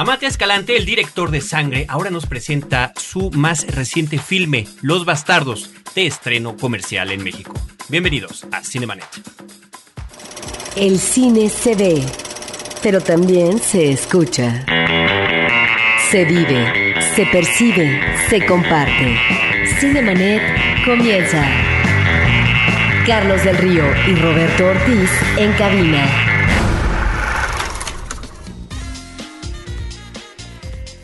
Amate Escalante, el director de Sangre, ahora nos presenta su más reciente filme, Los Bastardos, de estreno comercial en México. Bienvenidos a Cinemanet. El cine se ve, pero también se escucha. Se vive, se percibe, se comparte. Cinemanet comienza. Carlos del Río y Roberto Ortiz en cabina.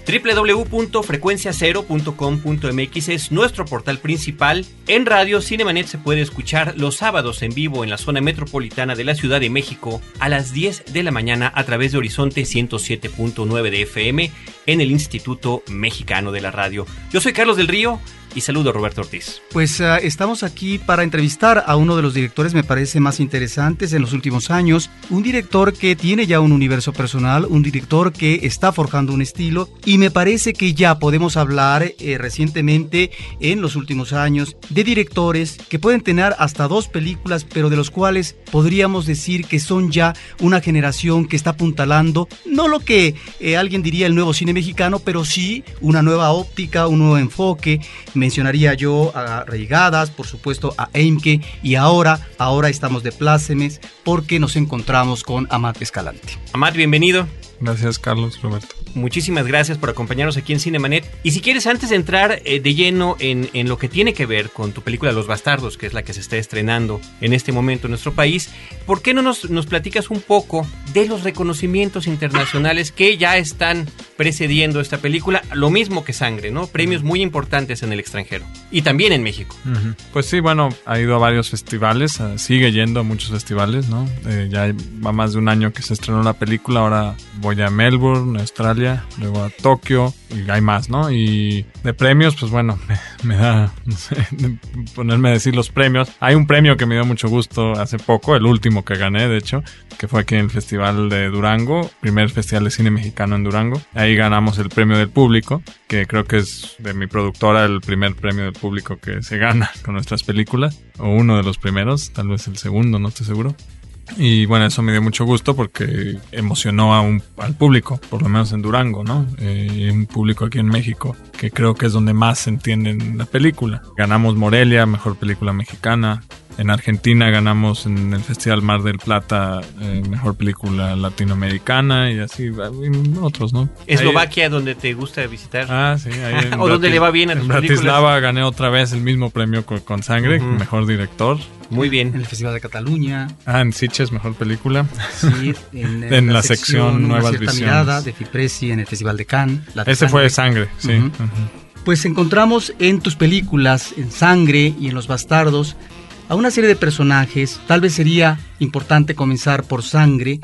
www.frecuenciacero.com.mx es nuestro portal principal. En radio, Cinemanet se puede escuchar los sábados en vivo en la zona metropolitana de la Ciudad de México a las 10 de la mañana a través de Horizonte 107.9 de FM en el Instituto Mexicano de la Radio. Yo soy Carlos del Río y saludo Roberto Ortiz. Pues uh, estamos aquí para entrevistar a uno de los directores, me parece, más interesantes en los últimos años. Un director que tiene ya un universo personal, un director que está forjando un estilo y me parece que ya podemos hablar eh, recientemente, en los últimos años, de directores que pueden tener hasta dos películas, pero de los cuales podríamos decir que son ya una generación que está apuntalando, no lo que eh, alguien diría el nuevo cine mexicano, pero sí una nueva óptica, un nuevo enfoque. Mencionaría yo a Reigadas, por supuesto a Eimke y ahora, ahora estamos de plácemes porque nos encontramos con Amat Escalante. Amat, bienvenido. Gracias, Carlos, Roberto. Muchísimas gracias por acompañarnos aquí en Cinemanet. Y si quieres, antes de entrar eh, de lleno en, en, lo que tiene que ver con tu película Los Bastardos, que es la que se está estrenando en este momento en nuestro país, ¿por qué no nos, nos platicas un poco de los reconocimientos internacionales que ya están precediendo esta película? Lo mismo que Sangre, ¿no? Premios muy importantes en el extranjero y también en México. Uh -huh. Pues sí, bueno, ha ido a varios festivales, uh, sigue yendo a muchos festivales, ¿no? Eh, ya va más de un año que se estrenó la película, ahora voy a Melbourne, Australia luego a Tokio y hay más, ¿no? Y de premios, pues bueno, me, da, no sé, ponerme a decir los premios. Hay un premio que me dio mucho gusto hace poco, el último que gané, de hecho, que fue aquí en el Festival de Durango, primer Festival de Cine Mexicano en Durango. Ahí ganamos el premio del público, que creo que es de mi productora el primer premio del público que se gana con nuestras películas, o uno de los primeros, tal vez el segundo, no estoy seguro. Y bueno, eso me dio mucho gusto porque emocionó a un, al público, por lo menos en Durango, ¿no? Eh, un público aquí en México, que creo que es donde más se entiende la película. Ganamos Morelia, mejor película mexicana. En Argentina ganamos en el Festival Mar del Plata eh, mejor película latinoamericana y así y otros, ¿no? Eslovaquia, ahí, donde te gusta visitar. Ah, sí. Ahí o donde le va bien a En Bratislava películas. gané otra vez el mismo premio con, con Sangre, uh -huh. mejor director. Muy bien. En el Festival de Cataluña. Ah, en Sitges, mejor película. Sí, en, en, en la, la, sección, sección Nuevas Visiones. Mirada de Fipresi en el Festival de Cannes. La de Ese sangre. fue de Sangre, sí. Uh -huh. Uh -huh. Pues encontramos en tus películas, en Sangre y en Los Bastardos, a una serie de personajes. Tal vez sería importante comenzar por Sangre,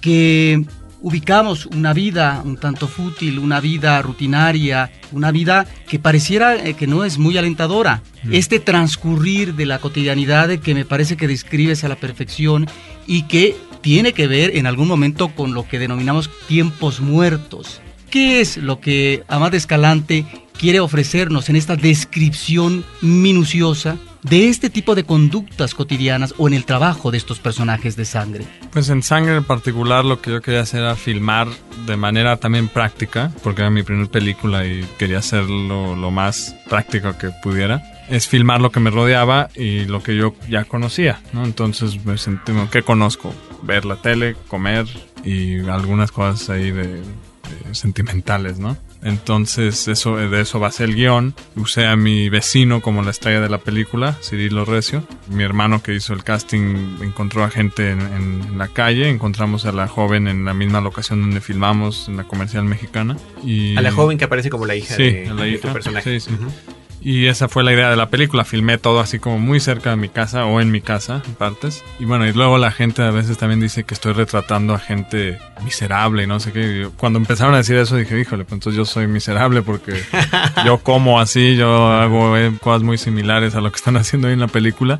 que ubicamos una vida un tanto fútil, una vida rutinaria, una vida que pareciera eh, que no es muy alentadora. Mm. Este transcurrir de la cotidianidad que me parece que describes a la perfección y que tiene que ver en algún momento con lo que denominamos tiempos muertos. ¿Qué es lo que Amad Escalante quiere ofrecernos en esta descripción minuciosa de este tipo de conductas cotidianas o en el trabajo de estos personajes de sangre? Pues en sangre en particular lo que yo quería hacer era filmar de manera también práctica, porque era mi primera película y quería hacerlo lo más práctico que pudiera. Es filmar lo que me rodeaba y lo que yo ya conocía, ¿no? Entonces me sentí, ¿qué conozco? Ver la tele, comer y algunas cosas ahí de, de sentimentales, ¿no? Entonces, eso, de eso va a ser el guion. Usé a mi vecino como la estrella de la película, Cirilo Recio. Mi hermano que hizo el casting encontró a gente en, en, la calle. Encontramos a la joven en la misma locación donde filmamos, en la comercial mexicana. Y... A la joven que aparece como la hija sí, de, la de hija, tu personaje. Sí, sí. Uh -huh. Y esa fue la idea de la película. Filmé todo así como muy cerca de mi casa o en mi casa, en partes. Y bueno, y luego la gente a veces también dice que estoy retratando a gente miserable y no sé qué. Yo, cuando empezaron a decir eso dije, híjole, pues entonces yo soy miserable porque yo como así, yo hago eh, cosas muy similares a lo que están haciendo ahí en la película.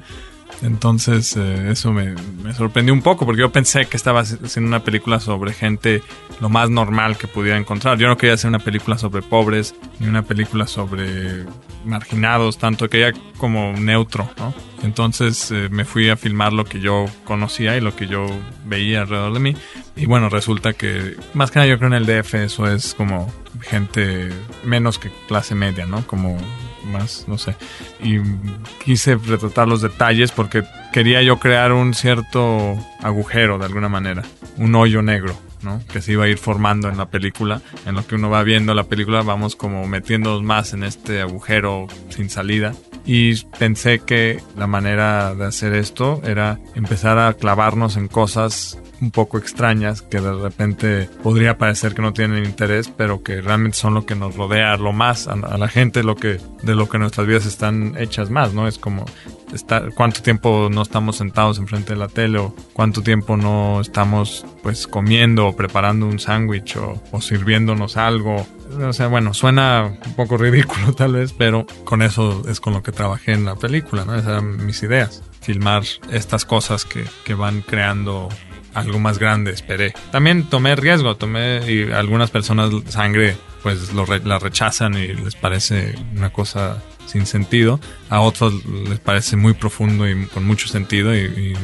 Entonces eh, eso me, sorprendió un poco porque yo pensé que estaba haciendo una película sobre gente lo más normal que pudiera encontrar. Yo no quería hacer una película sobre pobres ni una película sobre marginados, tanto que ya como neutro, ¿no? Entonces eh, me fui a filmar lo que yo conocía y lo que yo veía alrededor de mí. Y bueno, resulta que más que nada yo creo en el DF eso es como gente menos que clase media, ¿no? Como más, no sé. Y quise retratar los detalles porque quería yo crear un cierto agujero de alguna manera, un hoyo negro. ¿no? que se iba a ir formando en la película. En lo que uno va viendo la película, vamos como metiéndonos más en este agujero sin salida. Y pensé que la manera de hacer esto era empezar a clavarnos en cosas un poco extrañas que de repente podría parecer que no tienen interés, pero que realmente son lo que nos rodea lo más a, la gente, lo que de lo que nuestras vidas están hechas más, ¿no? Es como estar, cuánto tiempo no estamos sentados enfrente de la tele o cuánto tiempo no estamos pues comiendo o preparando un sándwich o, sirviéndonos algo. O sea, bueno, suena un poco ridículo tal vez, pero con eso es con lo que trabajé en la película, ¿no? Esas eran mis ideas filmar estas cosas que, que van creando algo más grande, esperé. También tomé riesgo, tomé y algunas personas sangre pues lo la rechazan y les parece una cosa sin sentido. A otros les parece muy profundo y con mucho sentido y,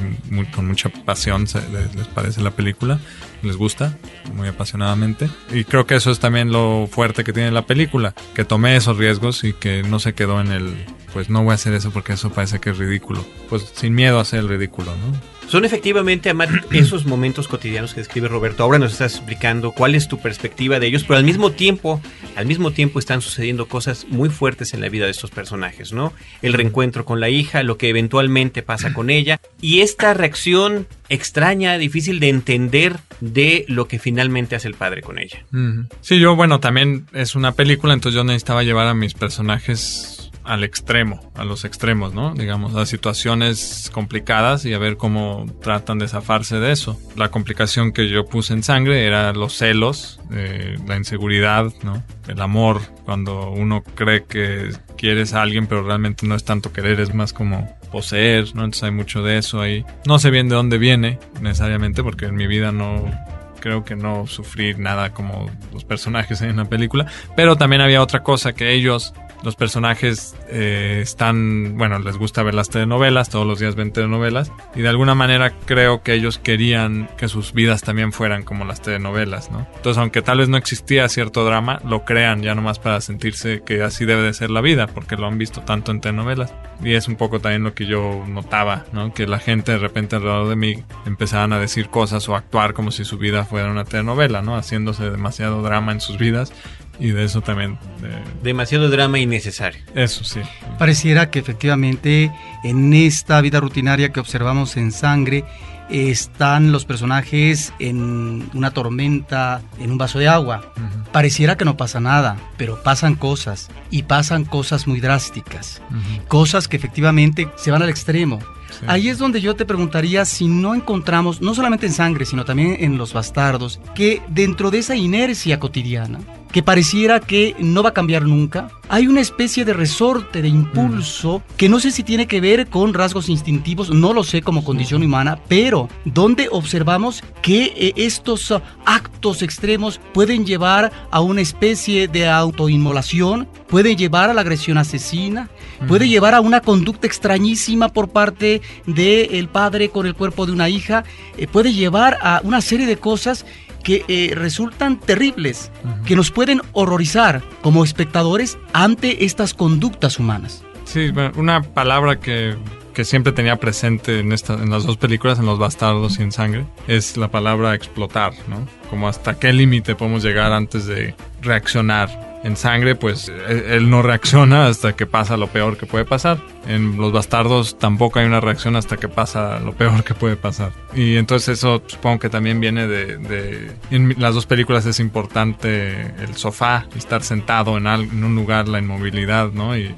con mucha pasión les, parece la película. Les gusta muy apasionadamente. Y creo que eso es también lo fuerte que tiene la película. Que tomé esos riesgos y que no se quedó en el, pues no voy a hacer eso porque eso parece que es ridículo. Pues sin miedo a hacer el ridículo, ¿no? Son efectivamente, Amar, esos momentos cotidianos que describe Roberto. Ahora nos estás explicando cuál es tu perspectiva de ellos, pero al mismo tiempo, al mismo tiempo están sucediendo cosas muy fuertes en la vida de estos personajes, ¿no? El reencuentro con la hija, lo que eventualmente pasa con ella y esta reacción extraña, difícil de entender de lo que finalmente hace el padre con ella. Sí, yo, bueno, también es una película, entonces yo necesitaba llevar a mis personajes al extremo, a los extremos, ¿no? Digamos, a situaciones complicadas y a ver cómo tratan de zafarse de eso. La complicación que yo puse en sangre era los celos, eh, la inseguridad, ¿no? El amor, cuando uno cree que quieres a alguien, pero realmente no es tanto querer, es más como poseer, ¿no? Entonces hay mucho de eso ahí. No sé bien de dónde viene necesariamente, porque en mi vida no creo que no sufrí nada como los personajes en la película, pero también había otra cosa que ellos los personajes eh, están, bueno, les gusta ver las telenovelas, todos los días ven telenovelas, y de alguna manera creo que ellos querían que sus vidas también fueran como las telenovelas, ¿no? Entonces, aunque tal vez no existía cierto drama, lo crean ya nomás para sentirse que así debe de ser la vida, porque lo han visto tanto en telenovelas. Y es un poco también lo que yo notaba, ¿no? Que la gente de repente alrededor de mí empezaban a decir cosas o actuar como si su vida fuera una telenovela, ¿no? Haciéndose demasiado drama en sus vidas y de eso también. Demasiado drama innecesario. Eso sí. Pareciera que efectivamente en esta vida rutinaria que observamos en sangre están los personajes en una tormenta, en un vaso de agua. Pareciera que no pasa nada, pero pasan cosas y pasan cosas muy drásticas. Cosas que efectivamente se van al extremo. Ahí es donde yo te preguntaría si no encontramos, no solamente en sangre, sino también en los bastardos, que dentro de esa inercia cotidiana, que pareciera que no va a cambiar nunca. Hay una especie de resorte, de impulso, mm. que no sé si tiene que ver con rasgos instintivos, no lo sé como condición humana, pero donde observamos que eh, estos uh, actos extremos pueden llevar a una especie de autoinmolación, pueden llevar a la agresión asesina, puede llevar a una conducta extrañísima por parte del padre con el cuerpo de una hija, eh, puede llevar a una serie de cosas que eh, resultan terribles, que nos pueden horrorizar como espectadores ante estas conductas humanas. Sí, una palabra que, que siempre tenía presente en, esta, en las dos películas, en Los Bastardos y en Sangre, es la palabra explotar, ¿no? Como hasta qué límite podemos llegar antes de reaccionar en sangre, pues él no reacciona hasta que pasa lo peor que puede pasar. En los bastardos tampoco hay una reacción hasta que pasa lo peor que puede pasar. Y entonces eso supongo que también viene de... en las dos películas es importante el sofá, estar sentado en, en un lugar, la inmovilidad, ¿no? y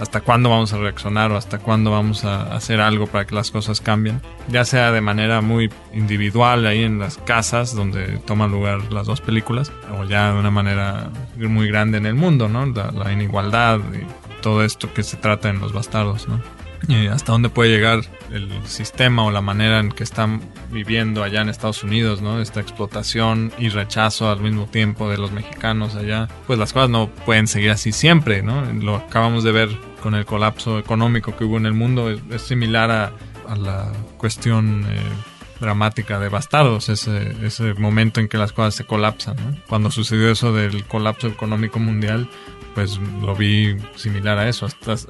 hasta cuándo vamos a reaccionar o hasta cuándo vamos a hacer algo para que las cosas cambien, ya sea de manera muy individual ahí en las casas donde toman lugar las dos películas, o ya de una manera muy grande en el mundo, ¿no? La, la inigualdad y todo esto que se trata en los bastardos, ¿no? Y hasta dónde puede llegar el sistema o la manera en que están viviendo allá en Estados Unidos, ¿no? Esta explotación y rechazo al mismo tiempo de los mexicanos allá. Pues las cosas no pueden seguir así siempre, ¿no? Lo acabamos de ver con el colapso económico que hubo en el mundo es, similar a, la cuestión eh, dramática de Bastardos, ese, ese momento en que las cosas se colapsan. Cuando sucedió eso del colapso económico mundial, pues lo vi similar a eso. Las,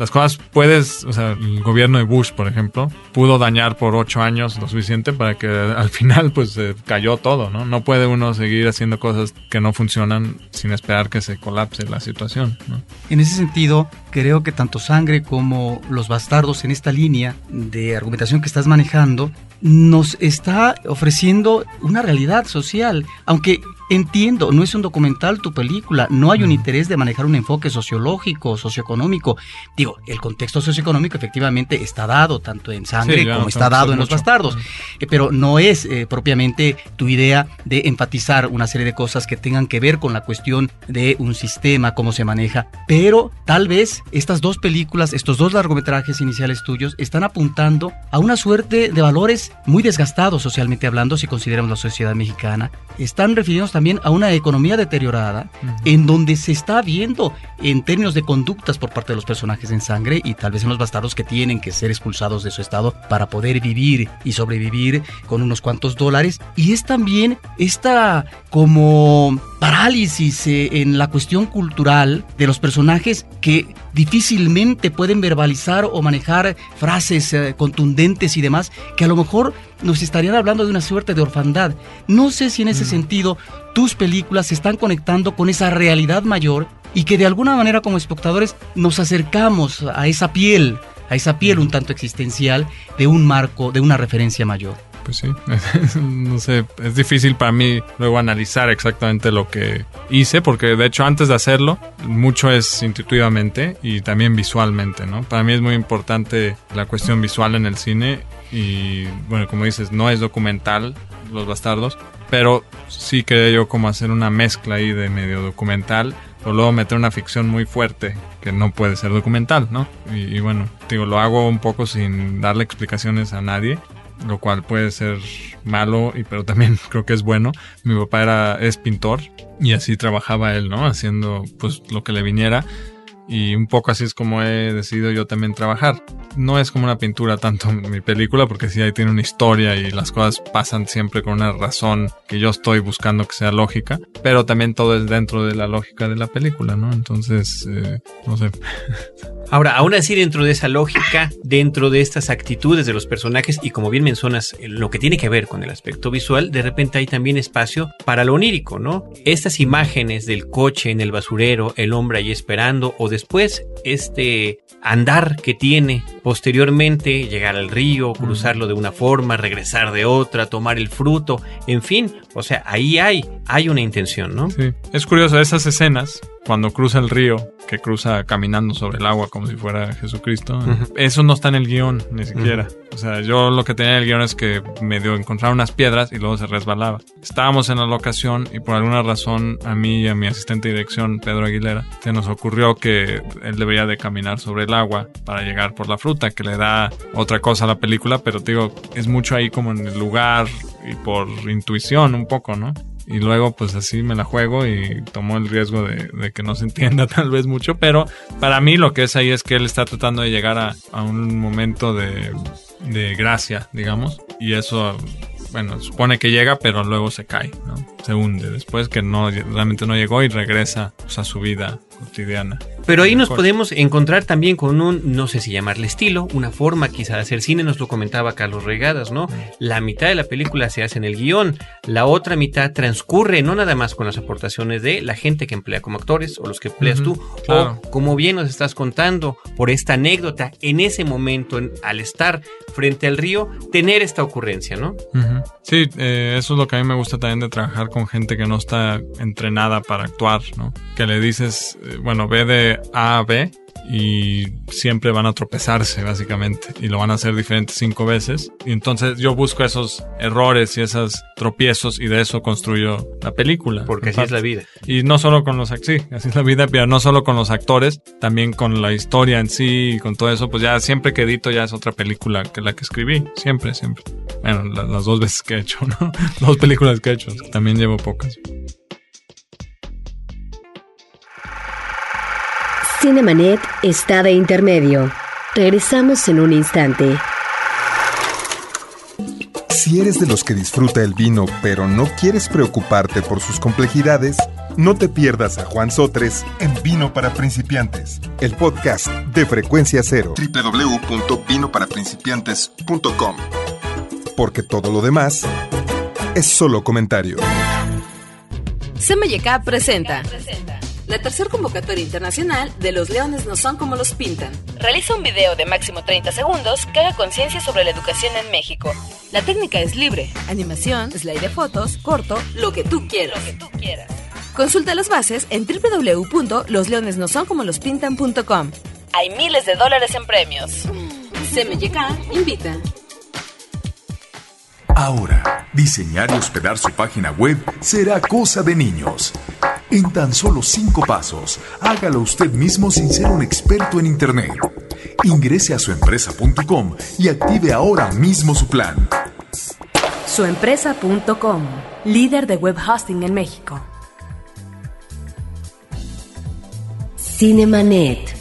las cosas puedes, o sea, el gobierno de Bush, por ejemplo, pudo dañar por ocho años lo suficiente para que al final pues se cayó todo, ¿no? No puede uno seguir haciendo cosas que no funcionan sin esperar que se colapse la situación, ¿no? En ese sentido, creo que tanto Sangre como Los Bastardos en esta línea de argumentación que estás manejando nos está ofreciendo una realidad social, aunque entiendo, no es un documental tu película, no hay un interés de manejar un enfoque sociológico, socioeconómico. Digo, el contexto socioeconómico efectivamente está dado tanto en Sangre como está dado en Los Bastardos, eh, pero no es eh, propiamente tu idea de enfatizar una serie de cosas que tengan que ver con la cuestión de un sistema, cómo se maneja, pero tal vez estas dos películas, estos dos largometrajes iniciales tuyos, están apuntando a una suerte de valores muy desgastados socialmente hablando, si consideramos la sociedad mexicana. Están refiriéndose también a una economía deteriorada, en donde se está viendo en términos de conductas por parte de los personajes en sangre y tal vez en los bastardos que tienen que ser expulsados de su estado para poder vivir y sobrevivir con unos cuantos dólares. Y es también esta como parálisis eh, en la cuestión cultural de los personajes que difícilmente pueden verbalizar o manejar frases eh, contundentes y demás, que a lo mejor nos estarían hablando de una suerte de orfandad. No sé si en ese mm. sentido tus películas se están conectando con esa realidad mayor y que de alguna manera como espectadores nos acercamos a esa piel, a esa piel un tanto existencial de un marco, de una referencia mayor. Pues sí, no sé, es difícil para mí luego analizar exactamente lo que hice, porque de hecho antes de hacerlo, mucho es intuitivamente y también visualmente, ¿no? Para mí es muy importante la cuestión visual en el cine y, bueno, como dices, no es documental, Los Bastardos, pero sí quería yo como hacer una mezcla ahí de medio documental o luego meter una ficción muy fuerte que no puede ser documental, ¿no? Y, y, bueno, digo, lo hago un poco sin darle explicaciones a nadie, lo cual puede ser malo, y, pero también creo que es bueno. Mi papá era, es pintor y así trabajaba él, ¿no? Haciendo pues lo que le viniera y un poco así es como he decidido yo también trabajar. No es como una pintura tanto mi película, porque sí ahí tiene una historia y las cosas pasan siempre con una razón que yo estoy buscando que sea lógica, pero también todo es dentro de la lógica de la película, ¿no? Entonces, eh, no sé. Ahora, aún así, dentro de esa lógica, dentro de estas actitudes de los personajes, y como bien mencionas, lo que tiene que ver con el aspecto visual, de repente hay también espacio para lo onírico, ¿no? Estas imágenes del coche en el basurero, el hombre ahí esperando, o después este andar que tiene posteriormente, llegar al río, cruzarlo de una forma, regresar de otra, tomar el fruto, en fin, o sea, ahí hay, hay una intención, ¿no? Sí, es curioso, esas escenas cuando cruza el río, que cruza caminando sobre el agua como si fuera Jesucristo, eso no está en el guion, ni siquiera. O sea, yo lo que tenía en el guion es que medio encontrar unas piedras y luego se resbalaba. Estábamos en la locación y por alguna razón a mí y a mi asistente de dirección, Pedro Aguilera, se nos ocurrió que él debería de caminar sobre el agua para llegar por la fruta, que le da otra cosa a la película, pero digo, es mucho ahí como en el lugar y por intuición un poco, ¿no? y luego pues así me la juego y tomo el riesgo de, que no se entienda tal vez mucho, pero para mí lo que es ahí es que él está tratando de llegar a, a un momento de, de gracia, digamos, y eso bueno, supone que llega, pero luego se cae, ¿no? Se hunde después que no realmente no llegó y regresa pues, a su vida cotidiana. Pero ahí nos podemos encontrar también con un, no sé si llamarle estilo, una forma quizá de hacer cine, nos lo comentaba Carlos Regadas, ¿no? La mitad de la película se hace en el guion, la otra mitad transcurre no nada más con las aportaciones de la gente que emplea como actores o los que empleas tú, o como bien nos estás contando por esta anécdota, en ese momento, al estar frente al río, tener esta ocurrencia, ¿no? Sí, eh, eso es lo que a mí me gusta también de trabajar con gente que no está entrenada para actuar, ¿no? Que le dices, eh, bueno, ve de A a B y siempre van a tropezarse básicamente y lo van a hacer diferentes cinco veces. Y entonces yo busco esos errores y esos tropiezos y de eso construyo la película porque así es la vida. Y no solo con los sí así es la vida pero no solo con los actores también con la historia en sí y con todo eso pues ya siempre que edito ya es otra película que la que escribí siempre siempre. Bueno las dos veces que he hecho no dos películas que he hecho también llevo pocas Cinemanet está de intermedio. Regresamos en un instante. Si eres de los que disfruta el vino pero no quieres preocuparte por sus complejidades, no te pierdas a Juan Sotres en Vino para Principiantes, el podcast de Frecuencia Cero. www.vinoparaprincipiantes.com Porque todo lo demás es solo comentario. CMYK presenta la tercera convocatoria internacional de Los Leones no son como los pintan. Realiza un video de máximo 30 segundos que haga conciencia sobre la educación en México. La técnica es libre. Animación, slide de fotos, corto, lo que tú quieras. Lo que tú quieras. Consulta las bases en www.losleonesnosoncomolospintan.com. Hay miles de dólares en premios. CMYK invita. Ahora, diseñar y hospedar su página web será cosa de niños. En tan solo cinco pasos, hágalo usted mismo sin ser un experto en Internet. Ingrese a suempresa.com y active ahora mismo su plan. Suempresa.com, líder de web hosting en México. Cinemanet.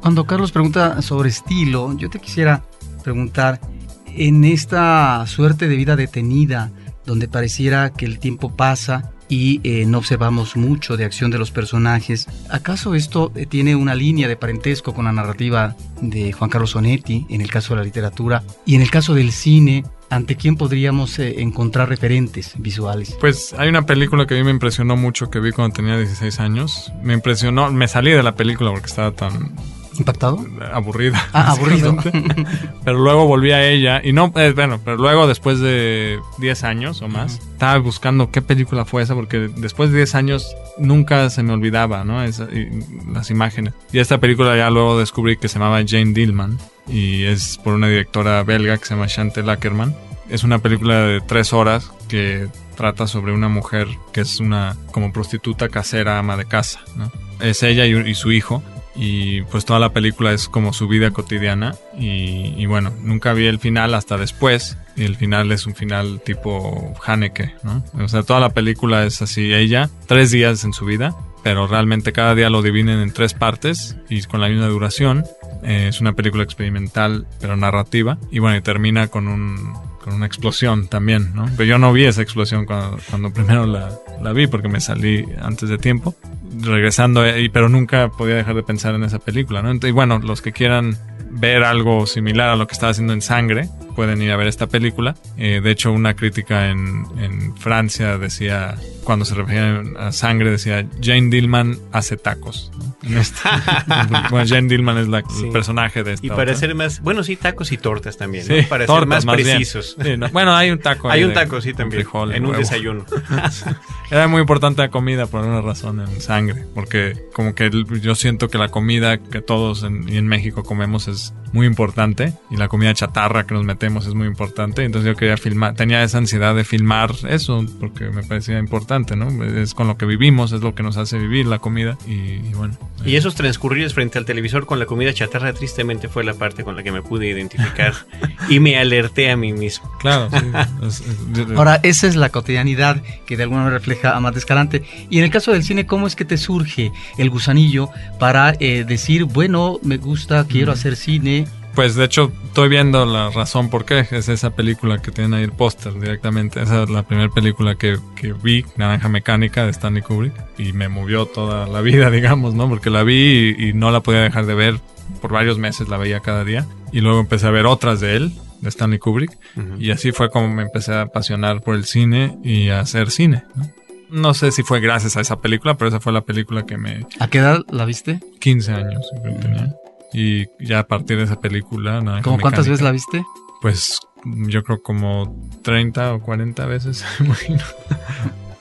Cuando Carlos pregunta sobre estilo, yo te quisiera preguntar, en esta suerte de vida detenida, donde pareciera que el tiempo pasa y eh, no observamos mucho de acción de los personajes. ¿Acaso esto eh, tiene una línea de parentesco con la narrativa de Juan Carlos Sonetti, en el caso de la literatura, y en el caso del cine? ¿Ante quién podríamos eh, encontrar referentes visuales? Pues hay una película que a mí me impresionó mucho que vi cuando tenía 16 años. Me impresionó, me salí de la película porque estaba tan ¿Impactado? aburrida. Ah, aburrido. pero luego volví a ella y no, eh, bueno, pero luego después de 10 años o más, estaba buscando qué película fue esa porque después de 10 años nunca se me olvidaba, ¿no? Esa- y las imágenes. Y esta película ya luego descubrí que se llamaba Jane Dillman y es por una directora belga que se llama Chantal Ackerman. Es una película de tres horas que trata sobre una mujer que es una como prostituta casera, ama de casa, ¿no? Es ella y, y su hijo y pues toda la película es como su vida cotidiana y, y bueno, nunca vi el final hasta después y el final es un final tipo Haneke, ¿no? O sea, toda la película es así, ella, tres días en su vida, pero realmente cada día lo dividen en tres partes y con la misma duración. Eh, es una película experimental pero narrativa y bueno, y termina con un con una explosión también, ¿no? Pero yo no vi esa explosión cuando, cuando primero la, la vi porque me salí antes de tiempo regresando ahí, pero nunca podía dejar de pensar en esa película, ¿no? Entonces, y bueno, los que quieran ver algo similar a lo que estaba haciendo en Sangre, pueden ir a ver esta película. Eh, de hecho, una crítica en, en Francia decía, cuando se refería a Sangre, decía, Jane Dillman hace tacos. ¿no? Esta- bueno, Jane Dillman es la, Sí. el personaje de esta Y para otra. ser más, bueno, sí, tacos y tortas también, ¿no? Sí, para tortas, ser más, precisos. Sí, no, Bueno, hay un taco. Hay un taco, sí, también, frijol en un huevo. desayuno. Era muy importante la comida por alguna razón en sangre, porque como que el- yo siento que la comida que todos en, y en México comemos es muy importante y la comida chatarra que nos metemos es muy importante. Entonces yo quería filmar, tenía esa ansiedad de filmar eso porque me parecía importante, ¿no? Es con lo que vivimos, es lo que nos hace vivir la comida y, y bueno. Y esos transcurridos frente al televisor con la comida chatarra tristemente fue la parte con la que me pude identificar y me alerté a mí mismo. Claro, sí. es- es- Ahora, esa es la cotidianidad que de alguna manera refleja Amate Escalante. Y en el caso del cine, ¿cómo es que te surge el gusanillo para eh, decir, bueno, me gusta, quiero hacer cine? Pues de hecho estoy viendo la razón por qué. Es esa película que tiene ahí el póster directamente. Esa es la primera película que, que vi, Naranja Mecánica de Stanley Kubrick. Y me movió toda la vida, digamos, ¿no? Porque la vi y, y no la podía dejar de ver. Por varios meses la veía cada día. Y luego empecé a ver otras de él, de Stanley Kubrick. Y así fue como me empecé a apasionar por el cine y a hacer cine. ¿no? No sé si fue gracias a esa película, pero esa fue la película que me, ¿A qué edad la viste? 15 años creo que tenía. Y ya a partir de esa película... Naranja ¿Cómo cuántas veces la viste? Pues yo creo como 30 o 40 veces, me imagino.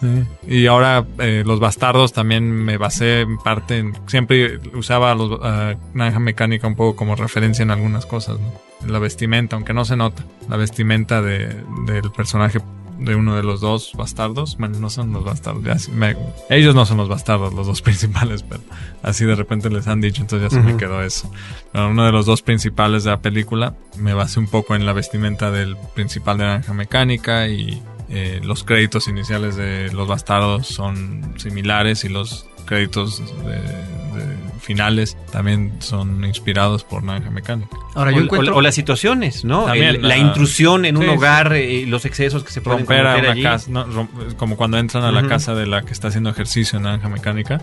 Sí. Y ahora eh, Los Bastardos también me basé en parte en... Siempre usaba los, a Naranja Mecánica un poco como referencia en algunas cosas, ¿no? La vestimenta, aunque no se nota. La vestimenta de, del personaje de uno de los dos bastardos. Bueno, no son los bastardos. ya sí me- ellos no son los bastardos, los dos principales, pero así de repente les han dicho, entonces ya se me quedó eso. Pero uno de los dos principales de la película me basé un poco en la vestimenta del principal de Naranja Mecánica y eh, los créditos iniciales de Los Bastardos son similares y los créditos de, de finales también son inspirados por Naranja Mecánica. Ahora yo o, encuentro... o, las situaciones, ¿no? la, intrusión en un hogar, eh, los excesos que se pueden romper a una casa, como cuando entran a la casa de la que está haciendo ejercicio en Naranja Mecánica,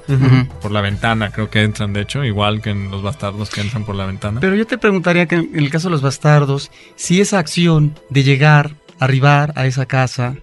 por la ventana, creo que entran, de hecho, igual que en los bastardos que entran por la ventana. Pero yo te preguntaría que en el caso de los bastardos, si esa acción de llegar, arribar a esa casa,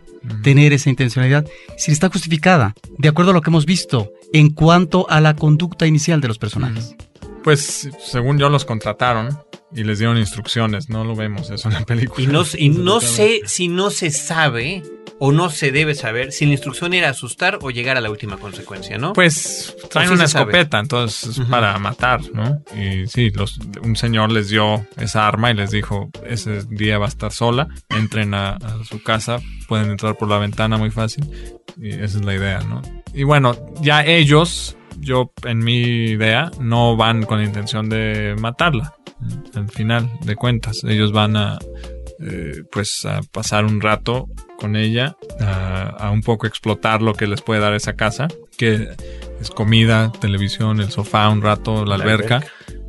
tener esa intencionalidad, si está justificada, de acuerdo a lo que hemos visto, en cuanto a la conducta inicial de los personajes. Pues según yo los contrataron y les dieron instrucciones, no lo vemos eso en la película. Y no, y no sé si no se sabe o no se debe saber si la instrucción era asustar o llegar a la última consecuencia, ¿no? Pues traen una escopeta, entonces para matar, ¿no? Y sí, los, un señor les dio esa arma y les dijo, ese día va a estar sola, entren a, a su casa, pueden entrar por la ventana muy fácil y esa es la idea, ¿no? Y bueno, ya ellos yo en mi idea no van con la intención de matarla al final de cuentas. Ellos van a eh, pues a pasar un rato con ella a, un poco explotar lo que les puede dar esa casa que es comida televisión el sofá un rato la, alberca,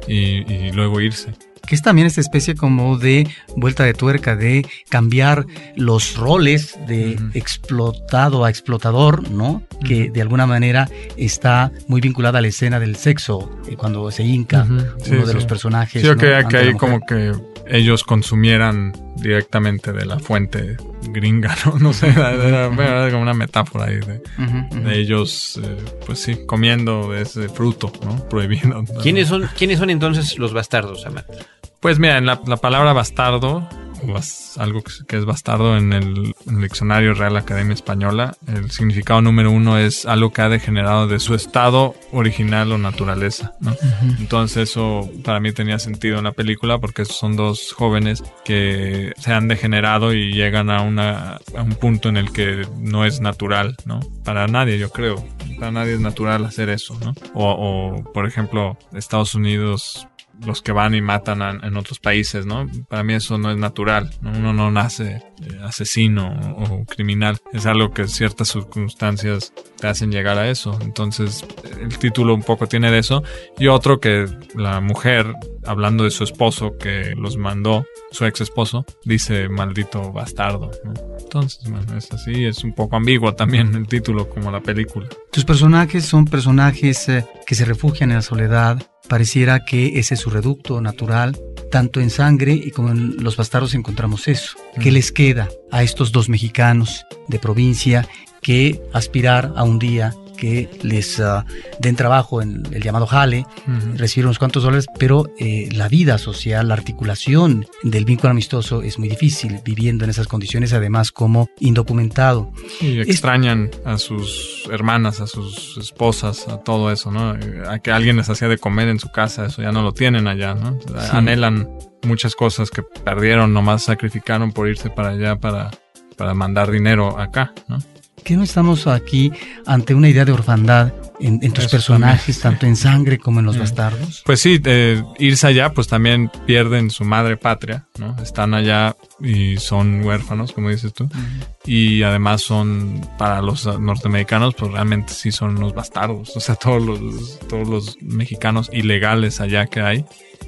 y luego irse que es también esta especie como de vuelta de tuerca, de cambiar los roles de explotado a explotador, ¿no? Que de alguna manera está muy vinculada a la escena del sexo, eh, cuando se hinca uno de los personajes. Sí, que, que ahí como que ellos consumieran directamente de la fuente gringa, ¿no? No sé, era, como una metáfora ahí de, ellos, eh, pues sí, comiendo ese fruto, ¿no? Prohibido. ¿Quiénes son, ¿quiénes son entonces los bastardos, Amat? Pues mira, en la, palabra bastardo, algo que, es bastardo en el, diccionario Real Academia Española, el significado número uno es algo que ha degenerado de su estado original o naturaleza. ¿no? Entonces eso para mí tenía sentido en la película porque son dos jóvenes que se han degenerado y llegan a, una, a un punto en el que no es natural, ¿no? Para nadie, yo creo. Para nadie es natural hacer eso, ¿no? O, o por ejemplo, Estados Unidos los que van y matan en otros países, ¿no? Para mí eso no es natural, uno no nace eh, asesino o, criminal, es algo que ciertas circunstancias te hacen llegar a eso, entonces el título un poco tiene de eso. Y otro que la mujer, hablando de su esposo que los mandó, su ex esposo, dice maldito bastardo, ¿no? Entonces, bueno, es así, es un poco ambiguo también el título como la película. Tus personajes son personajes eh, que se refugian en la soledad, Pareciera que ese es su reducto natural. Tanto en sangre y como en los bastardos encontramos eso. ¿Qué les queda a estos dos mexicanos de provincia que aspirar a un día que les ah, den trabajo en el llamado jale, recibir unos cuantos dólares, pero eh, la vida social, la articulación del vínculo amistoso es muy difícil viviendo en esas condiciones, además como indocumentado. Y extrañan a sus hermanas, a sus esposas, a todo eso, ¿no? A que alguien les hacía de comer en su casa, eso ya no lo tienen allá, ¿no? Anhelan muchas cosas que perdieron, nomás sacrificaron por irse para allá para, para mandar dinero acá, ¿no? ¿Qué no estamos aquí ante una idea de orfandad en, tus personajes, tanto en sangre como en los bastardos? Pues sí, eh, irse allá, pues también pierden su madre patria, ¿no? Están allá y son huérfanos, como dices tú. Y además son, para los norteamericanos, pues realmente sí son unos bastardos. O sea, todos los, todos los mexicanos ilegales allá que hay,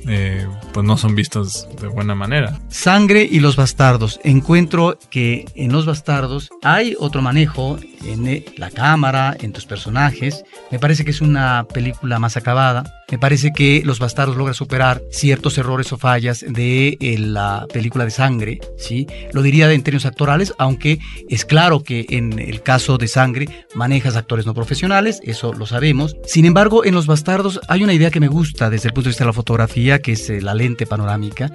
eh, pues no son vistos de buena manera. Sangre y los bastardos. Encuentro que en los bastardos hay otro manejo en eh, la cámara, en tus personajes. Me parece que es una película más acabada. Me parece que Los Bastardos logra superar ciertos errores o fallas de eh, la película de sangre, ¿sí? Lo diría en términos actorales, aunque es claro que en el caso de sangre manejas actores no profesionales, eso lo sabemos. Sin embargo, en Los Bastardos hay una idea que me gusta desde el punto de vista de la fotografía, que es eh, la lente panorámica.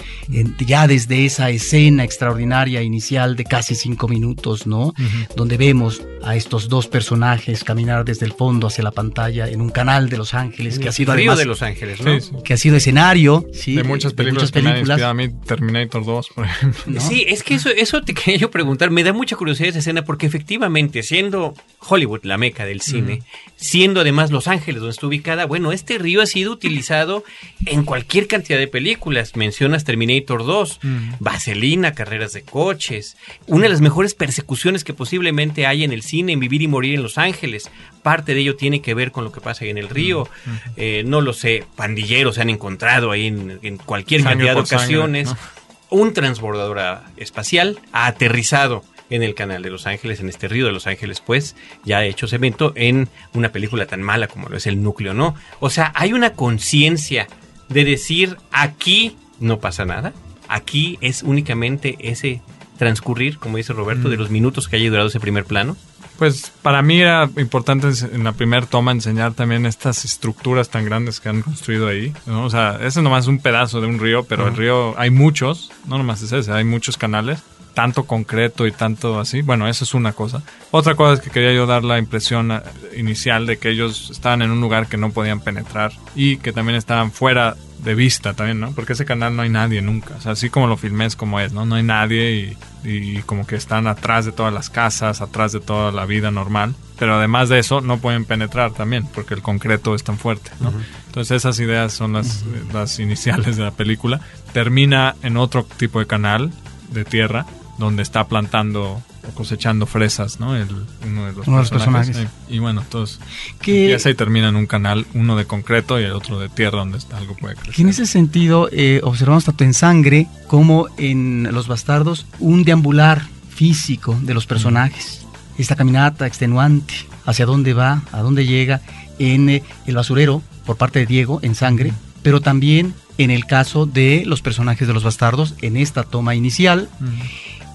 ya desde esa escena extraordinaria inicial de casi cinco minutos, ¿no? Donde vemos a estos dos personajes caminar desde el fondo hacia la pantalla en un canal de Los Ángeles, que ha sido además los Ángeles, ¿no? Que ha sido escenario, ¿sí? De muchas películas. De muchas películas. a mí Terminator 2, por ejemplo. Sí, es que eso, eso te quería yo preguntar. Me da mucha curiosidad esa escena porque efectivamente, siendo Hollywood la meca del cine, siendo además Los Ángeles donde está ubicada, bueno, este río ha sido utilizado en cualquier cantidad de películas. Mencionas Terminator 2, Vaselina, carreras de coches, una de las mejores persecuciones que posiblemente hay en el cine en Vivir y Morir en Los Ángeles. Parte de ello tiene que ver con lo que pasa ahí en el río. Eh, no lo sé, pandilleros se han encontrado ahí en, cualquier cantidad de ocasiones. Un transbordador espacial ha aterrizado en el canal de Los Ángeles, en este río de Los Ángeles, pues ya ha hecho cemento en una película tan mala como lo es El Núcleo, ¿no? O sea, hay una conciencia de decir aquí no pasa nada, aquí es únicamente ese transcurrir, como dice Roberto, de mm. los minutos que haya durado ese primer plano? Pues para mí era importante en la primera toma enseñar también estas estructuras tan grandes que han construido ahí. O sea, ese nomás es un pedazo de un río, pero el río hay muchos, no nomás es ese, hay muchos canales, tanto concreto y tanto así. Bueno, eso es una cosa. Otra cosa es que quería yo dar la impresión eh, inicial de que ellos estaban en un lugar que no podían penetrar y que también estaban fuera de vista también, ¿no? Porque ese canal no hay nadie nunca. O sea, así como lo filmé es como es, ¿no? No hay nadie y, y, como que están atrás de todas las casas, atrás de toda la vida normal. Pero además de eso, no pueden penetrar también, porque el concreto es tan fuerte, ¿no? Entonces esas ideas son las, las iniciales de la película. Termina en otro tipo de canal de tierra, donde está plantando cosechando fresas, ¿no? El, uno de los personajes. Y, bueno, entonces que empieza y termina en un canal, uno de concreto y el otro de tierra donde algo puede crecer. Que en ese sentido eh, observamos tanto en sangre como en Los Bastardos un deambular físico de los personajes. Esta caminata extenuante, hacia dónde va, a dónde llega, en eh, El basurero, por parte de Diego, en sangre, pero también en el caso de los personajes de Los Bastardos, en esta toma inicial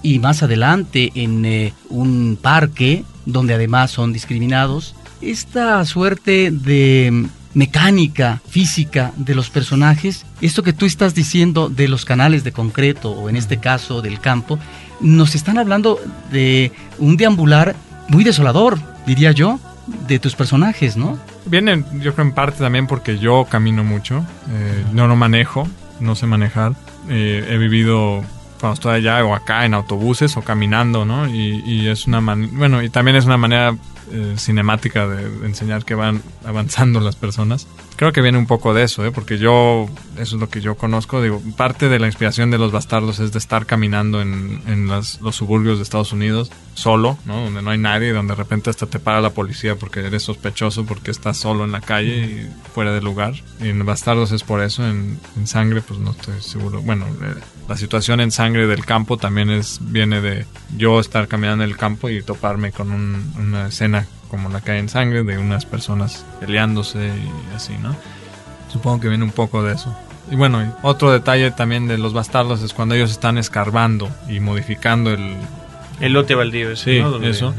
y más adelante en eh, un parque donde además son discriminados. Esta suerte de mecánica física de los personajes, esto que tú estás diciendo de los canales de concreto o en este caso del campo, nos están hablando de un deambular muy desolador, diría yo, de tus personajes, ¿no? Viene, yo creo en parte también porque yo camino mucho, eh, no lo manejo, no sé manejar, eh, he vivido cuando estoy allá o acá en autobuses o caminando, ¿no? Y, es una bueno, y también es una manera eh, cinemática de, enseñar que van avanzando las personas. Creo que viene un poco de eso, ¿eh? porque yo, eso es lo que yo conozco, digo, parte de la inspiración de los bastardos es de estar caminando en, los suburbios de Estados Unidos solo, ¿no? donde no hay nadie, donde de repente hasta te para la policía porque eres sospechoso, porque estás solo en la calle y fuera de lugar. En bastardos es por eso, en, en sangre pues no estoy seguro. Bueno, eh, la situación en sangre del campo también es viene de yo estar caminando en el campo y toparme con una escena como la que hay en sangre de unas personas peleándose y así, ¿no? Supongo que viene un poco de eso. Y bueno, otro detalle también de los bastardos es cuando ellos están escarbando y modificando el, el lote baldío, sí, eso.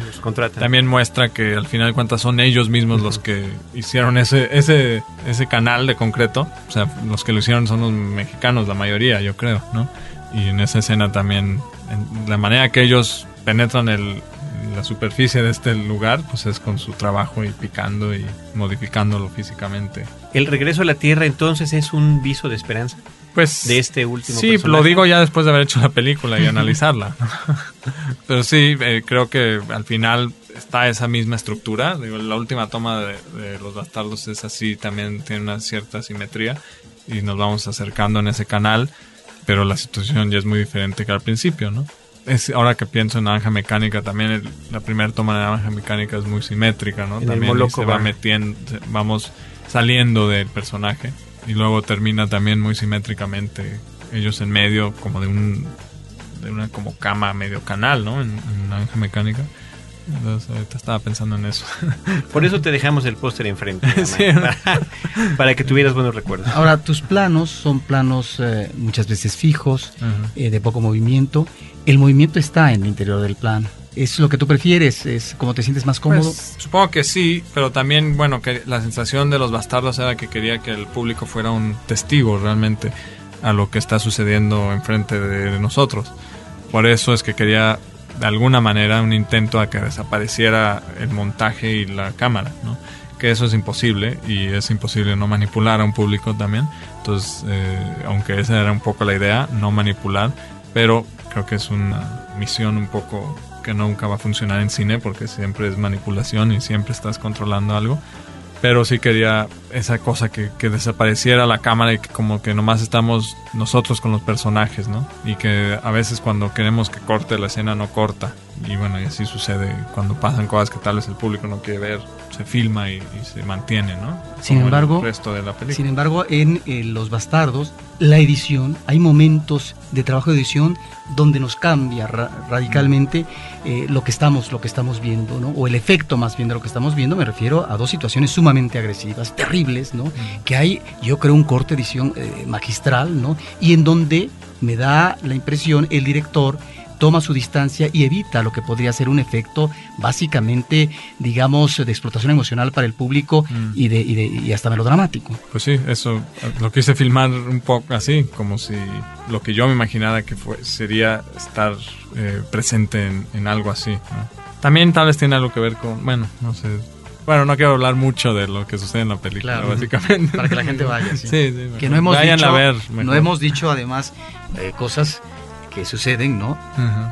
También muestra que al final de cuentas son ellos mismos los que hicieron ese, ese, ese canal de concreto. O sea, los que lo hicieron son los mexicanos, la mayoría, yo creo, ¿no? Y en esa escena también, la manera que ellos penetran el, la superficie de este lugar, pues es con su trabajo y picando y modificándolo físicamente. El regreso a la Tierra entonces es un viso de esperanza. Pues de este último. Sí, lo digo ya después de haber hecho la película y analizarla. Pero sí, eh, creo que al final está esa misma estructura. Digo, la última toma de, Los Bastardos es así, también tiene una cierta simetría y nos vamos acercando en ese canal, pero la situación ya es muy diferente que al principio, ¿no? Es, ahora que pienso en Naranja Mecánica, también la primera toma de Naranja Mecánica es muy simétrica, ¿no? también se va metiendo, vamos saliendo del personaje y luego termina también muy simétricamente ellos en medio como de un de una como cama medio canal no en, en mecánica. Entonces ahorita estaba pensando en eso. Por eso te dejamos el póster enfrente para, que tuvieras buenos recuerdos. Ahora tus planos son planos eh, muchas veces fijos eh, de poco movimiento. El movimiento está en el interior del plano ¿Es lo que tú prefieres? ¿Es como te sientes más cómodo? Pues, supongo que sí, pero también, bueno, que la sensación de los bastardos era que quería que el público fuera un testigo realmente a lo que está sucediendo enfrente de nosotros. Por eso es que quería, de alguna manera, un intento a que desapareciera el montaje y la cámara, ¿no? Que eso es imposible y es imposible no manipular a un público también. Entonces, eh, aunque esa era un poco la idea, no manipular, pero creo que es una misión un poco que nunca va a funcionar en cine porque siempre es manipulación y siempre estás controlando algo. pero sí quería esa cosa que, que, desapareciera la cámara y que como que nomás estamos nosotros con los personajes, ¿no? Y que a veces cuando queremos que corte la escena no corta. Y bueno, y así sucede cuando pasan cosas que tal vez el público no quiere ver, se filma y, se mantiene, ¿no? Sin embargo, resto de la película. sin embargo, en Los Bastardos, la edición, hay momentos de trabajo de edición donde nos cambia radicalmente eh, lo que estamos lo que estamos viendo, ¿no? O el efecto más bien de lo que estamos viendo, me refiero a dos situaciones sumamente agresivas, terribles, ¿no? Que hay, yo creo, un corte edición eh, magistral, ¿no? Y en donde me da la impresión el director toma su distancia y evita lo que podría ser un efecto básicamente, digamos, de explotación emocional para el público mm. y, de, y, de, y hasta melodramático. Pues sí, eso lo quise filmar un poco así, como si lo que yo me imaginara que fue, sería estar eh, presente en, algo así. También tal vez tiene algo que ver con, bueno, no sé, bueno, no quiero hablar mucho de lo que sucede en la película, básicamente. Para que la gente vaya. Sí, sí, que no hemos dicho, a ver. No hemos dicho además eh, cosas que suceden, ¿no?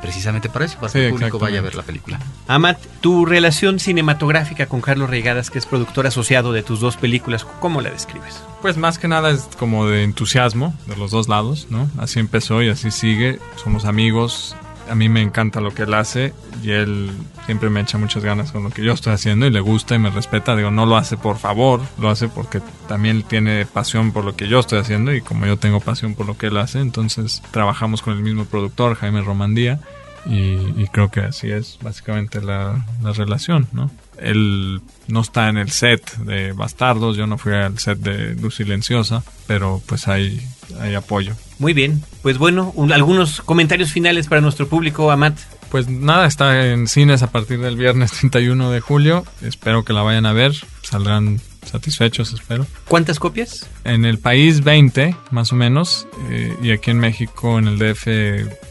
Precisamente para eso, para que el público vaya a ver la película. Amat, tu relación cinematográfica con Carlos Reigadas, que es productor asociado de tus dos películas, ¿cómo la describes? Pues más que nada es como de entusiasmo de los dos lados, ¿no? Así empezó y así sigue. Somos amigos, a mí me encanta lo que él hace y él siempre me echa muchas ganas con lo que yo estoy haciendo y le gusta y me respeta. Digo, no lo hace por favor, lo hace porque también tiene pasión por lo que yo estoy haciendo y como yo tengo pasión por lo que él hace, entonces trabajamos con el mismo productor, Jaime Romandía, y, creo que así es básicamente la, la relación, ¿no? Él no está en el set de Bastardos, yo no fui al set de Luz Silenciosa, pero pues hay, hay apoyo. Muy bien, pues bueno, algunos comentarios finales para nuestro público, Amat. Pues nada, está en cines a partir del viernes 31 de julio, espero que la vayan a ver, saldrán satisfechos, espero. ¿Cuántas copias? En el país 20, más o menos, eh, y aquí en México en el DF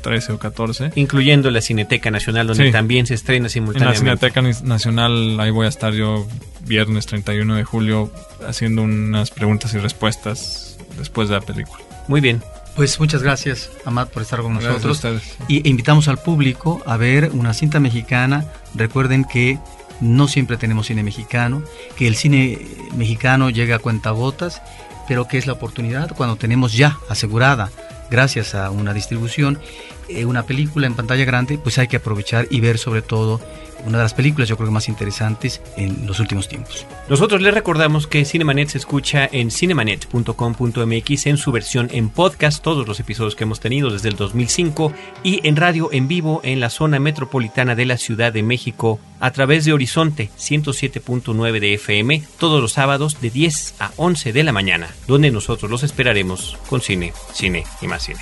13 o 14. Incluyendo la Cineteca Nacional, donde también se estrena simultáneamente. En la Cineteca Nacional, ahí voy a estar yo viernes 31 de julio haciendo unas preguntas y respuestas después de la película. Muy bien. Pues muchas gracias, Amat, por estar con nosotros. Y invitamos al público a ver una cinta mexicana. Recuerden que no siempre tenemos cine mexicano, que el cine mexicano llega a cuentagotas, pero que es la oportunidad cuando tenemos ya asegurada, gracias a una distribución, eh, una película en pantalla grande, pues hay que aprovechar y ver sobre todo una de las películas yo creo que más interesantes en los últimos tiempos. Nosotros les recordamos que Cinemanet se escucha en cinemanet.com.mx en su versión en podcast, todos los episodios que hemos tenido desde el 2005 y en radio en vivo en la zona metropolitana de la Ciudad de México a través de Horizonte 107.9 de FM todos los sábados de 10 a 11 de la mañana, donde nosotros los esperaremos con cine, cine y más cine.